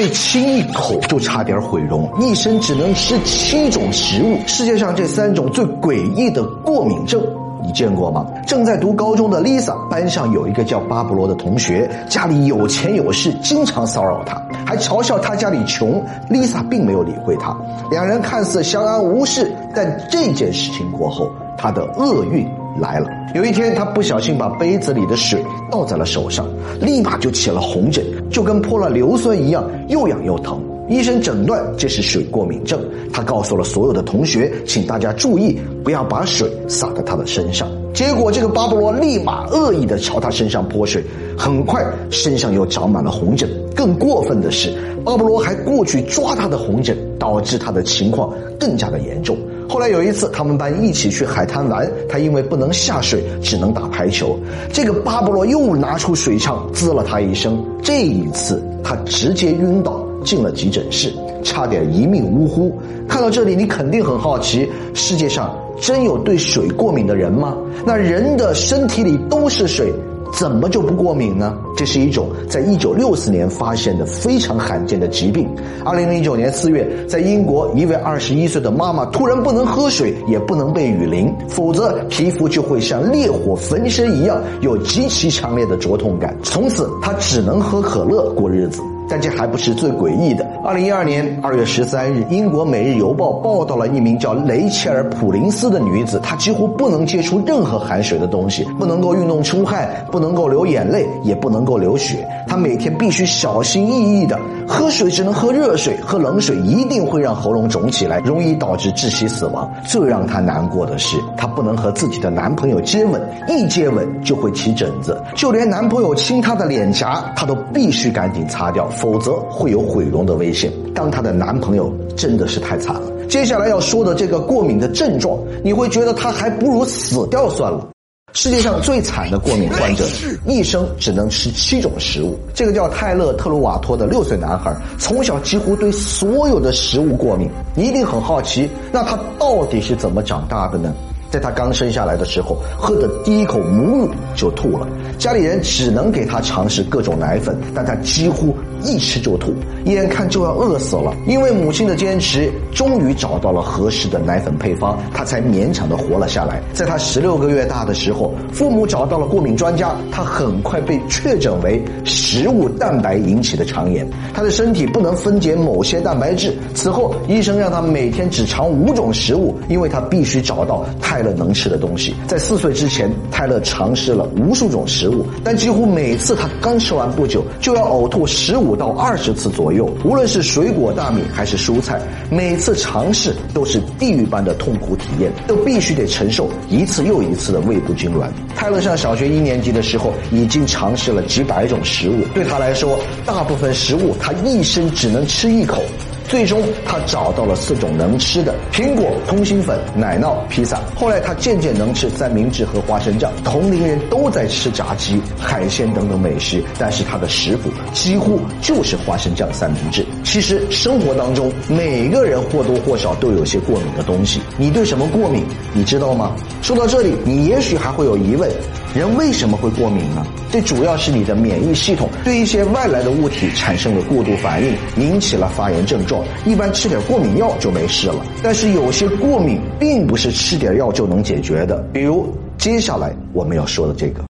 被亲一口就差点毁容，一生只能吃七种食物。世界上这三种最诡异的过敏症。你见过吗？正在读高中的 Lisa 班上有一个叫巴布罗的同学，家里有钱有势，经常骚扰他，还嘲笑他家里穷。Lisa 并没有理会他，两人看似相安无事。但这件事情过后，他的厄运来了。有一天，他不小心把杯子里的水倒在了手上，立马就起了红疹，就跟泼了硫酸一样，又痒又疼。医生诊断这是水过敏症，他告诉了所有的同学，请大家注意，不要把水洒在他的身上。结果，这个巴勃罗立马恶意的朝他身上泼水，很快身上又长满了红疹。更过分的是，巴勃罗还过去抓他的红疹，导致他的情况更加的严重。后来有一次，他们班一起去海滩玩，他因为不能下水，只能打排球。这个巴勃罗又拿出水枪滋了他一声，这一次他直接晕倒。进了急诊室，差点一命呜呼。看到这里，你肯定很好奇：世界上真有对水过敏的人吗？那人的身体里都是水，怎么就不过敏呢？这是一种在一九六四年发现的非常罕见的疾病。二零零九年四月，在英国，一位二十一岁的妈妈突然不能喝水，也不能被雨淋，否则皮肤就会像烈火焚身一样，有极其强烈的灼痛感。从此，她只能喝可乐过日子。但这还不是最诡异的。二零一二年二月十三日，英国《每日邮报》报道了一名叫雷切尔·普林斯的女子，她几乎不能接触任何含水的东西，不能够运动出汗，不能够流眼泪，也不能够流血。她每天必须小心翼翼的喝水，只能喝热水，喝冷水一定会让喉咙肿起来，容易导致窒息死亡。最让她难过的是，她不能和自己的男朋友接吻，一接吻就会起疹子，就连男朋友亲她的脸颊，她都必须赶紧擦掉。否则会有毁容的危险。当她的男朋友真的是太惨了。接下来要说的这个过敏的症状，你会觉得他还不如死掉算了。世界上最惨的过敏患者，一生只能吃七种食物。这个叫泰勒·特鲁瓦托的六岁男孩，从小几乎对所有的食物过敏。你一定很好奇，那他到底是怎么长大的呢？在他刚生下来的时候，喝的第一口母乳就吐了，家里人只能给他尝试各种奶粉，但他几乎一吃就吐，眼看就要饿死了。因为母亲的坚持，终于找到了合适的奶粉配方，他才勉强的活了下来。在他十六个月大的时候，父母找到了过敏专家，他很快被确诊为食物蛋白引起的肠炎，他的身体不能分解某些蛋白质。此后，医生让他每天只尝五种食物，因为他必须找到。泰勒能吃的东西，在四岁之前，泰勒尝试了无数种食物，但几乎每次他刚吃完不久，就要呕吐十五五到二十次左右。无论是水果、大米还是蔬菜，每次尝试都是地狱般的痛苦体验，都必须得承受一次又一次的胃部痉挛。泰勒上小学一年级的时候，已经尝试了几百种食物，对他来说，大部分食物他一生只能吃一口。最终，他找到了四种能吃的：苹果、通心粉、奶酪、披萨。后来，他渐渐能吃三明治和花生酱。同龄人都在吃炸鸡、海鲜等等美食，但是他的食谱几乎就是花生酱三明治。其实，生活当中每个人或多或少都有些过敏的东西。你对什么过敏？你知道吗？说到这里，你也许还会有疑问。人为什么会过敏呢？这主要是你的免疫系统对一些外来的物体产生了过度反应，引起了发炎症状。一般吃点过敏药就没事了。但是有些过敏并不是吃点药就能解决的，比如接下来我们要说的这个，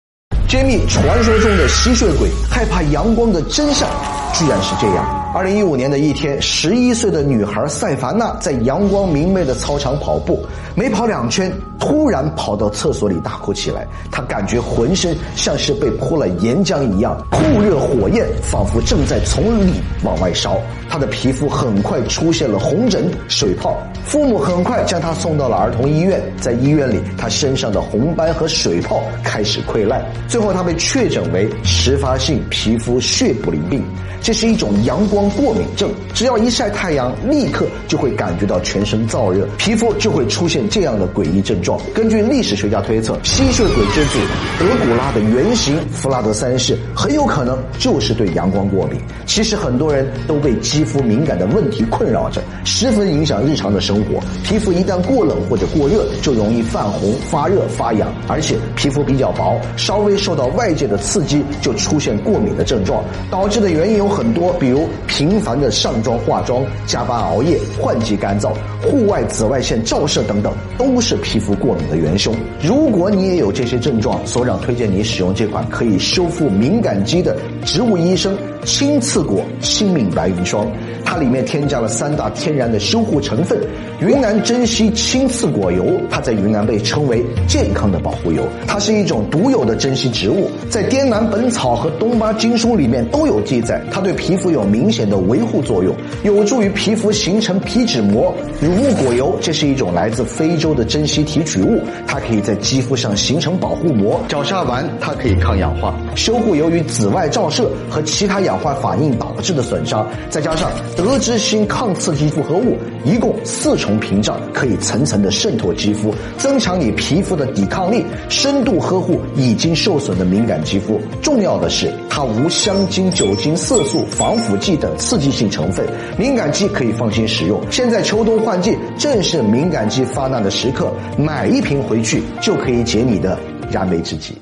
揭秘传说中的吸血鬼害怕阳光的真相，居然是这样。二零一五年的一天，十一岁的女孩塞凡娜在阳光明媚的操场跑步，没跑两圈，突然跑到厕所里大哭起来。他感觉浑身像是被泼了岩浆一样，酷热火焰仿佛正在从里往外烧。他的皮肤很快出现了红疹、水泡。父母很快将他送到了儿童医院，在医院里，他身上的红斑和水泡开始溃烂，最后他被确诊为迟发性皮肤血不淋病。这是一种阳光过敏症，只要一晒太阳，立刻就会感觉到全身燥热，皮肤就会出现这样的诡异症状。根据历史学家推测，吸血鬼之祖德古拉的原型弗拉德三世很有可能就是对阳光过敏。其实很多人都被肌肤敏感的问题困扰着，十分影响日常的生活。皮肤一旦过冷或者过热，就容易泛红、发热、发痒，而且皮肤比较薄，稍微受到外界的刺激就出现过敏的症状。导致的原因有很多，比如频繁的上妆化妆、加班熬夜、换季干燥、户外紫外线照射等等，都是皮肤过敏的元凶。如果你也有这些症状，所长推荐你使用这款可以修复敏感肌的植物医生青刺果亲敏白云霜。它里面添加了三大天然的修护成分：云南珍稀青刺果油，它在云南被称为健康的保护油。它是一种独有的珍稀植物，在《滇南本草》和《东巴经书》里面都有记载，它对皮肤有明显的维护作用，有助于皮肤形成皮脂膜。乳木果油，这是一种来自非洲的珍稀提取物，它可以在肌肤上形成保护膜。角鲨烷，它可以抗氧化，修护由于紫外照射和其他氧化反应导致的损伤，再加上。德之星抗刺激复合物一共四重屏障，可以层层的渗透肌肤，增强你皮肤的抵抗力，深度呵护已经受损的敏感肌肤。重要的是，它无香精、酒精、色素、防腐剂等刺激性成分，敏感肌可以放心使用。现在秋冬换季，正是敏感肌发难的时刻，买一瓶回去就可以解你的燃眉之急。